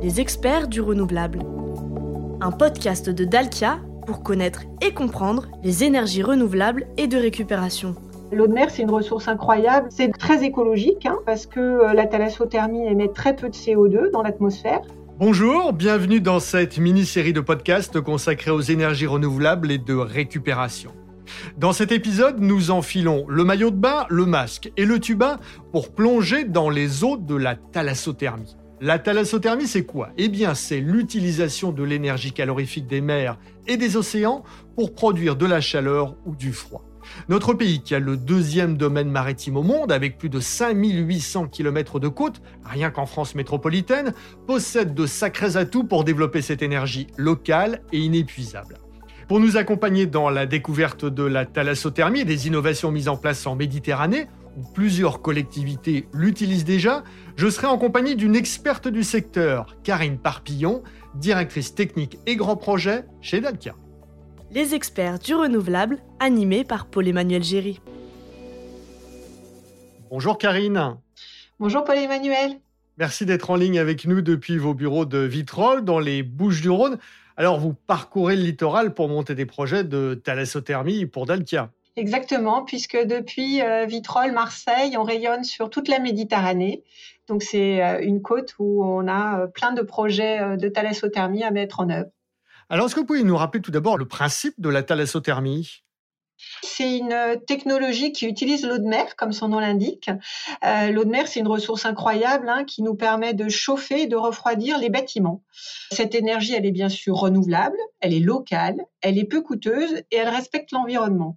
les experts du renouvelable. Un podcast de Dalkia pour connaître et comprendre les énergies renouvelables et de récupération. L'eau de mer, c'est une ressource incroyable. C'est très écologique hein, parce que euh, la thalassothermie émet très peu de CO2 dans l'atmosphère. Bonjour, bienvenue dans cette mini-série de podcasts consacrée aux énergies renouvelables et de récupération. Dans cet épisode, nous enfilons le maillot de bain, le masque et le tuba pour plonger dans les eaux de la thalassothermie. La thalassothermie, c'est quoi? Eh bien, c'est l'utilisation de l'énergie calorifique des mers et des océans pour produire de la chaleur ou du froid. Notre pays, qui a le deuxième domaine maritime au monde, avec plus de 5800 km de côte, rien qu'en France métropolitaine, possède de sacrés atouts pour développer cette énergie locale et inépuisable. Pour nous accompagner dans la découverte de la thalassothermie et des innovations mises en place en Méditerranée, plusieurs collectivités l'utilisent déjà, je serai en compagnie d'une experte du secteur, Karine Parpillon, directrice technique et grand projet chez Dalkia. Les experts du renouvelable, animés par Paul-Emmanuel Géry. Bonjour Karine. Bonjour Paul-Emmanuel. Merci d'être en ligne avec nous depuis vos bureaux de Vitrolles dans les Bouches-du-Rhône. Alors, vous parcourez le littoral pour monter des projets de thalassothermie pour Dalkia. Exactement, puisque depuis euh, Vitrolles, Marseille, on rayonne sur toute la Méditerranée. Donc c'est euh, une côte où on a euh, plein de projets de thalassothermie à mettre en œuvre. Alors est-ce que vous pouvez nous rappeler tout d'abord le principe de la thalassothermie c'est une technologie qui utilise l'eau de mer, comme son nom l'indique. l'eau de mer, c'est une ressource incroyable hein, qui nous permet de chauffer et de refroidir les bâtiments. Cette énergie, elle est bien sûr renouvelable, elle est locale, elle est peu coûteuse et elle respecte l'environnement.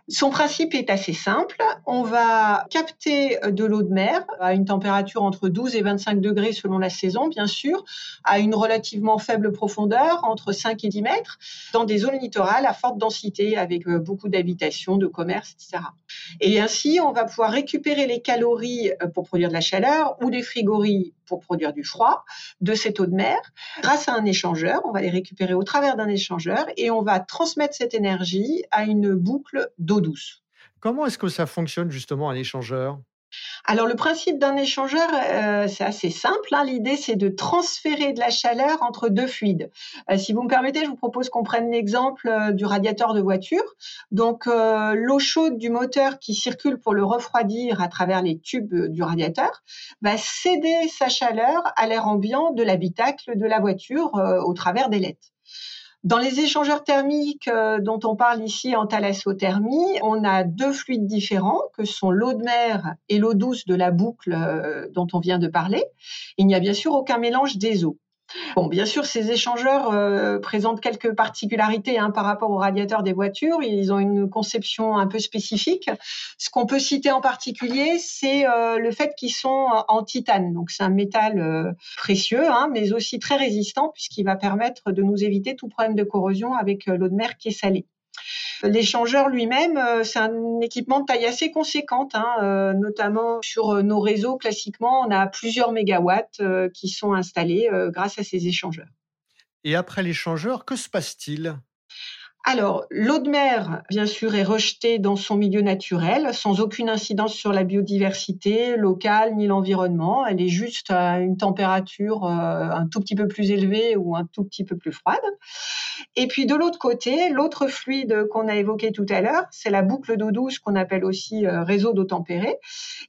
Son principe est assez simple. On va capter de l'eau de mer à une température entre 12 et 25 degrés selon la saison, bien sûr, à une relativement faible profondeur, entre 5 et 10 mètres, dans des zones littorales à forte densité, avec euh, beaucoup d'habitations, de commerces, etc. Et ainsi, on va pouvoir récupérer les calories euh, pour produire de la chaleur ou les frigories pour produire du froid de cette eau de mer grâce à un échangeur. On va les récupérer au travers d'un échangeur et on va transmettre cette énergie à une boucle d'eau douce. Comment est-ce que ça fonctionne justement un échangeur? Alors le principe d'un échangeur, euh, c'est assez simple. Hein. L'idée, c'est de transférer de la chaleur entre deux fluides. Euh, si vous me permettez, je vous propose qu'on prenne l'exemple euh, du radiateur de voiture. Donc l'eau chaude du moteur qui circule pour le refroidir à travers les tubes du radiateur va céder sa chaleur à l'air ambiant de l'habitacle de la voiture au travers des LED. Dans les échangeurs thermiques euh, dont on parle ici en thalassothermie, on a deux fluides différents que sont l'eau de mer et l'eau douce de la boucle euh, dont on vient de parler. Il n'y a bien sûr aucun mélange des eaux. Bon, bien sûr, ces échangeurs euh, présentent quelques particularités hein, par rapport aux radiateurs des voitures. Ils ont une conception un peu spécifique. Ce qu'on peut citer en particulier, c'est euh, le fait qu'ils sont en titane. Donc, c'est un métal euh, précieux, hein, mais aussi très résistant puisqu'il va permettre de nous éviter tout problème de corrosion avec l'eau de mer qui est salée. L'échangeur lui-même, euh, c'est un équipement de taille assez conséquente, hein, euh, notamment sur euh, nos réseaux. Classiquement, on a plusieurs mégawatts qui sont installés grâce à ces échangeurs. Et après l'échangeur, que se passe-t-il? Alors, l'eau de mer, bien sûr, est rejetée dans son milieu naturel, sans aucune incidence sur la biodiversité locale ni l'environnement. Elle est juste à une température un tout petit peu plus élevée ou un tout petit peu plus froide. Et puis de l'autre côté, l'autre fluide qu'on a évoqué tout à l'heure, c'est la boucle d'eau douce qu'on appelle aussi euh, réseau d'eau tempérée.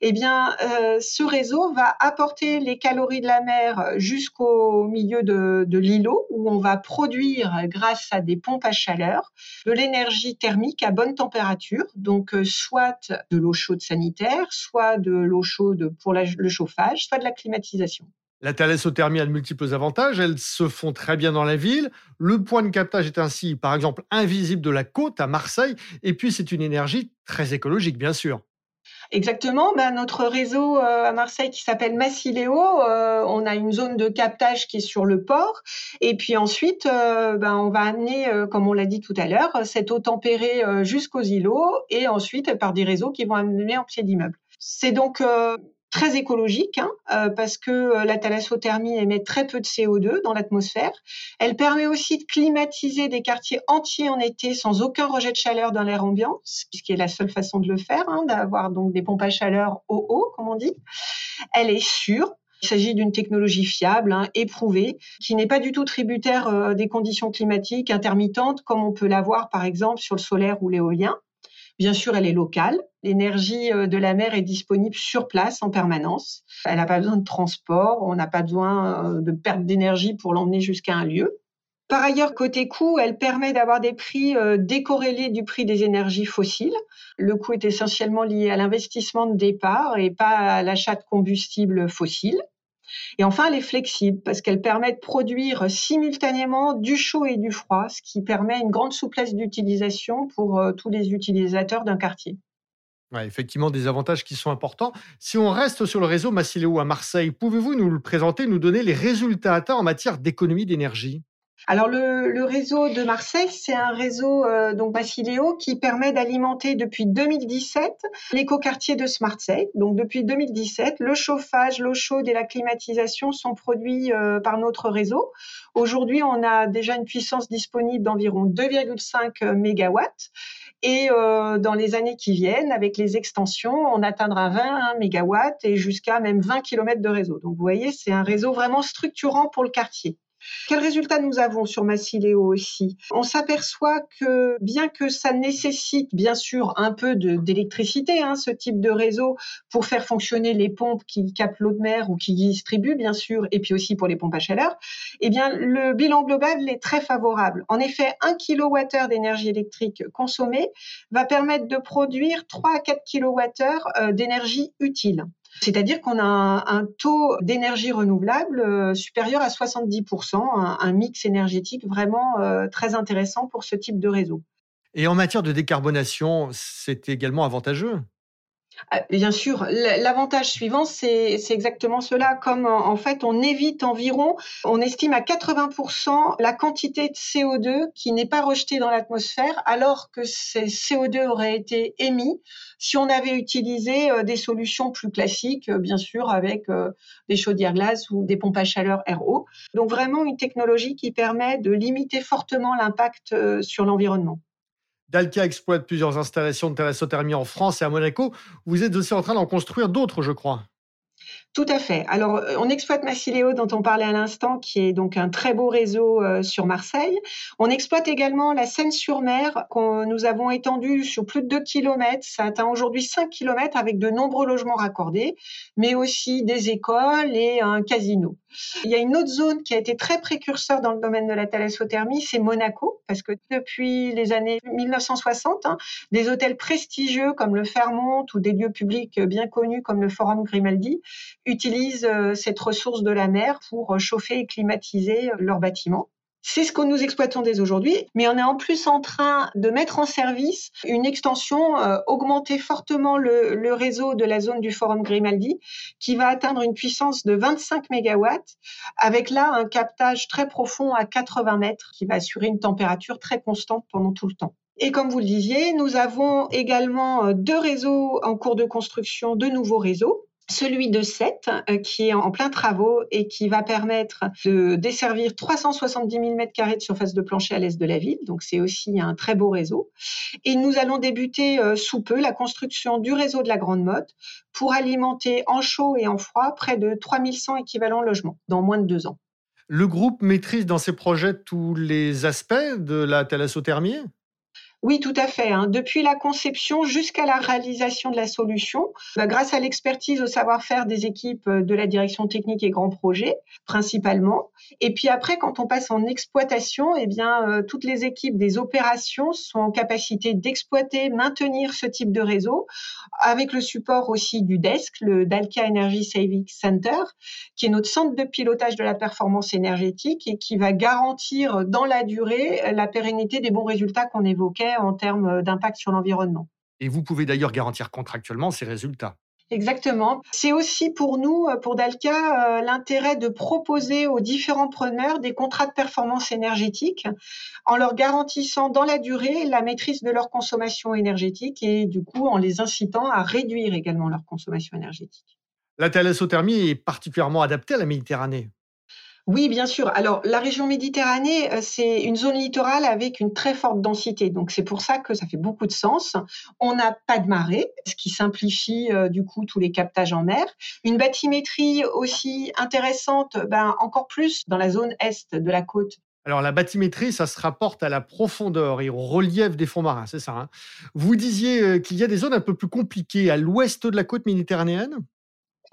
Eh bien, euh, ce réseau va apporter les calories de la mer jusqu'au milieu de, l'îlot, où on va produire, grâce à des pompes à chaleur, de l'énergie thermique à bonne température, donc euh, soit de l'eau chaude sanitaire, soit de l'eau chaude pour le chauffage, soit de la climatisation. La thalassothermie a de multiples avantages. Elles se font très bien dans la ville. Le point de captage est ainsi, par exemple, invisible de la côte à Marseille. Et puis, c'est une énergie très écologique, bien sûr. Exactement. Ben, notre réseau euh, à Marseille qui s'appelle Massiléo, euh, on a une zone de captage qui est sur le port. Et puis ensuite, euh, ben, on va amener, comme on l'a dit tout à l'heure, cette eau tempérée jusqu'aux îlots et ensuite par des réseaux qui vont amener en pied d'immeuble. C'est donc très écologique hein, euh, parce que euh, la thalassothermie émet très peu de CO2 dans l'atmosphère. Elle permet aussi de climatiser des quartiers entiers en été sans aucun rejet de chaleur dans l'air ambiant, ce qui est la seule façon de le faire, hein, d'avoir donc des pompes à chaleur au haut, comme on dit. Elle est sûre, Il s'agit d'une technologie fiable, hein, éprouvée, qui n'est pas du tout tributaire euh, des conditions climatiques intermittentes comme on peut l'avoir par exemple sur le solaire ou l'éolien. Bien sûr, elle est locale. L'énergie euh, de la mer est disponible sur place en permanence. Elle n'a pas besoin de transport, on n'a pas besoin de perte d'énergie pour l'emmener jusqu'à un lieu. Par ailleurs, côté coût, elle permet d'avoir des prix euh, décorrélés du prix des énergies fossiles. Le coût est essentiellement lié à l'investissement de départ et pas à l'achat de combustibles fossiles. Et enfin, elle est flexible parce qu'elle permet de produire simultanément du chaud et du froid, ce qui permet une grande souplesse d'utilisation pour euh, tous les utilisateurs d'un quartier. effectivement, des avantages qui sont importants. Si on reste sur le réseau Massileo à Marseille, pouvez-vous nous le présenter, nous donner les résultats atteints en matière d'économie d'énergie? Alors le, réseau de Marseille, c'est un réseau euh, donc Basileo qui permet d'alimenter depuis 2017 l'écoquartier de Smartseille. Donc depuis 2017, le chauffage, l'eau chaude et la climatisation sont produits euh, par notre réseau. Aujourd'hui, on a déjà une puissance disponible d'environ 2,5 mégawatts. Et euh, dans les années qui viennent, avec les extensions, on atteindra 20 mégawatts et jusqu'à même 20 km de réseau. Donc vous voyez, c'est un réseau vraiment structurant pour le quartier. Quels résultats nous avons sur Massileo aussi? On s'aperçoit que bien que ça nécessite bien sûr un peu d'électricité, hein, ce type de réseau, pour faire fonctionner les pompes qui captent l'eau de mer ou qui distribuent bien sûr, et puis aussi pour les pompes à chaleur, eh bien le bilan global est très favorable. En effet, 1 kWh d'énergie électrique consommée va permettre de produire 3 à 4 kWh d'énergie utile. C'est-à-dire qu'on a un, taux d'énergie renouvelable euh, supérieur à 70%, un, mix énergétique vraiment euh, très intéressant pour ce type de réseau. Et en matière de décarbonation, c'est également avantageux? Bien sûr, l'avantage suivant, c'est exactement cela. Comme en fait, on évite environ, on estime à 80% la quantité de CO2 qui n'est pas rejetée dans l'atmosphère, alors que ces CO2 auraient été émis si on avait utilisé euh, des solutions plus classiques, euh, bien sûr, avec euh, des chaudières glace ou des pompes à chaleur RO. Donc vraiment une technologie qui permet de limiter fortement l'impact sur l'environnement. Dalkia exploite plusieurs installations de thermie en France et à Monaco. Vous êtes aussi en train d'en construire d'autres, je crois. Tout à fait. Alors, euh, on exploite Massileo, dont on parlait à l'instant, qui est donc un très beau réseau euh, sur Marseille. On exploite également la Seine-sur-Mer, que nous avons étendue sur plus de 2 km. Ça atteint aujourd'hui 5 km avec de nombreux logements raccordés, mais aussi des écoles et un casino. Il y a une autre zone qui a été très précurseur dans le domaine de la thalassothermie, c'est Monaco, parce que depuis les années 1960, hein, des hôtels prestigieux comme le Fairmont ou des lieux publics bien connus comme le Forum Grimaldi utilisent euh, cette ressource de la mer pour chauffer et climatiser leurs bâtiments. C'est ce que nous exploitons dès aujourd'hui, mais on est en plus en train de mettre en service une extension, euh, augmenter fortement le, réseau de la zone du Forum Grimaldi, qui va atteindre une puissance de 25 MW, avec là un captage très profond à 80 mètres, qui va assurer une température très constante pendant tout le temps. Et comme vous le disiez, nous avons également euh, deux réseaux en cours de construction, de nouveaux réseaux celui de 7 euh, qui est en plein travaux et qui va permettre de desservir 370 000 m2 de surface de plancher à l'est de la ville. Donc c'est aussi un très beau réseau. Et nous allons débuter euh, sous peu la construction du réseau de la Grande Motte pour alimenter en chaud et en froid près de 3100 équivalents logements dans moins de deux ans. Le groupe maîtrise dans ses projets tous les aspects de la thalassothermie oui, tout à fait. Hein. Depuis la conception jusqu'à la réalisation de la solution, bah, grâce à l'expertise, au savoir-faire des équipes euh, de la direction technique et grands projets, principalement. Et puis après, quand on passe en exploitation, eh bien, euh, toutes les équipes des opérations sont en capacité d'exploiter, maintenir ce type de réseau, avec le support aussi du DESC, le Dalca Energy Saving Center, qui est notre centre de pilotage de la performance énergétique et qui va garantir dans la durée la pérennité des bons résultats qu'on évoquait en termes d'impact sur l'environnement. Et vous pouvez d'ailleurs garantir contractuellement ces résultats. Exactement. C'est aussi pour nous, pour Dalca, l'intérêt de proposer aux différents preneurs des contrats de performance énergétique en leur garantissant dans la durée la maîtrise de leur consommation énergétique et du coup en les incitant à réduire également leur consommation énergétique. La thalassothermie est particulièrement adaptée à la Méditerranée. Oui, bien sûr. Alors, la région Méditerranée, euh, c'est une zone littorale avec une très forte densité. Donc, c'est pour ça que ça fait beaucoup de sens. On n'a pas de marée, ce qui simplifie euh, du coup tous les captages en mer. Une bathymétrie aussi intéressante, ben, encore plus dans la zone est de la côte. Alors la bathymétrie, ça se rapporte à la profondeur et au relief des fonds marins, c'est ça. Hein Vous disiez euh, qu'il y a des zones un peu plus compliquées à l'ouest de la côte méditerranéenne?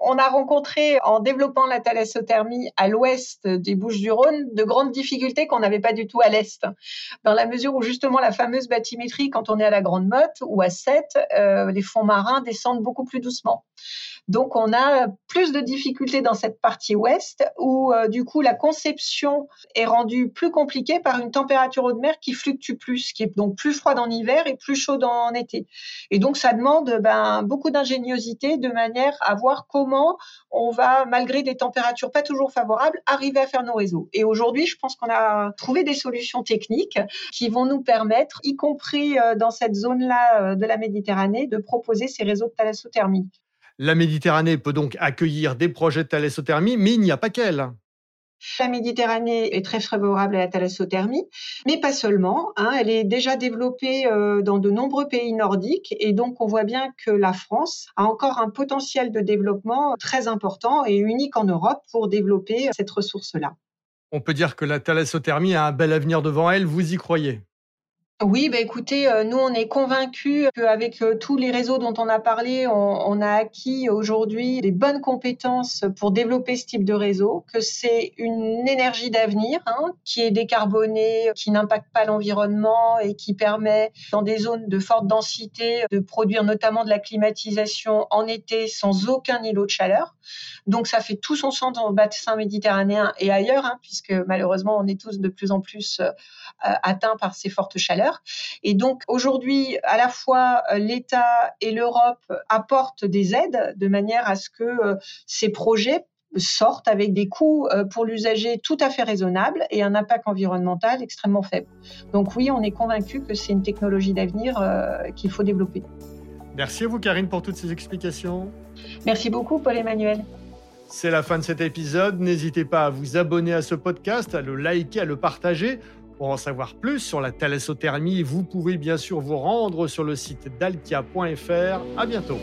On a rencontré, en développant la thalassothermie à l'ouest des Bouches-du-Rhône, de grandes difficultés qu'on n'avait pas du tout à l'est. Dans la mesure où, justement, la fameuse bathymétrie, quand on est à la Grande Motte ou à Sète, euh, les fonds marins descendent beaucoup plus doucement. Donc, on a plus de difficultés dans cette partie ouest où, euh, du coup, la conception est rendue plus compliquée par une température eau de mer qui fluctue plus, qui est donc plus froide en hiver et plus chaude en été. Et donc, ça demande ben, beaucoup d'ingéniosité de manière à voir comment on va, malgré des températures pas toujours favorables, arriver à faire nos réseaux. Et aujourd'hui, je pense qu'on a trouvé des solutions techniques qui vont nous permettre, y compris euh, dans cette zone-là euh, de la Méditerranée, de proposer ces réseaux de thalassothermie. La Méditerranée peut donc accueillir des projets de thalassothermie, mais il n'y a pas qu'elle. La Méditerranée est très favorable à la thalassothermie, mais pas seulement. Hein. elle est déjà développée euh, dans de nombreux pays nordiques et donc on voit bien que la France a encore un potentiel de développement très important et unique en Europe pour développer cette ressource-là. On peut dire que la thalassothermie a un bel avenir devant elle, vous y croyez? Oui, bah écoutez, euh, nous on est convaincus qu'avec euh, tous les réseaux dont on a parlé, on, a acquis aujourd'hui des bonnes compétences pour développer ce type de réseau, que c'est une énergie d'avenir hein, qui est décarbonée, qui n'impacte pas l'environnement et qui permet dans des zones de forte densité de produire notamment de la climatisation en été sans aucun îlot de chaleur. Donc ça fait tout son sens dans le bassin méditerranéen et ailleurs, hein, puisque malheureusement on est tous de plus en plus euh, atteints par ces fortes chaleurs. Et donc aujourd'hui, à la fois euh, l'État et l'Europe apportent des aides de manière à ce que euh, ces projets sortent avec des coûts pour l'usager tout à fait raisonnables et un impact environnemental extrêmement faible. Donc oui, on est convaincu que c'est une technologie d'avenir qu'il faut développer. Merci à vous Karine pour toutes ces explications. Merci beaucoup Paul-Emmanuel. C'est la fin de cet épisode. N'hésitez pas à vous abonner à ce podcast, à le liker, à le partager. Pour en savoir plus sur la thalassothermie, vous pouvez bien sûr vous rendre sur le site dalkia.fr. À bientôt.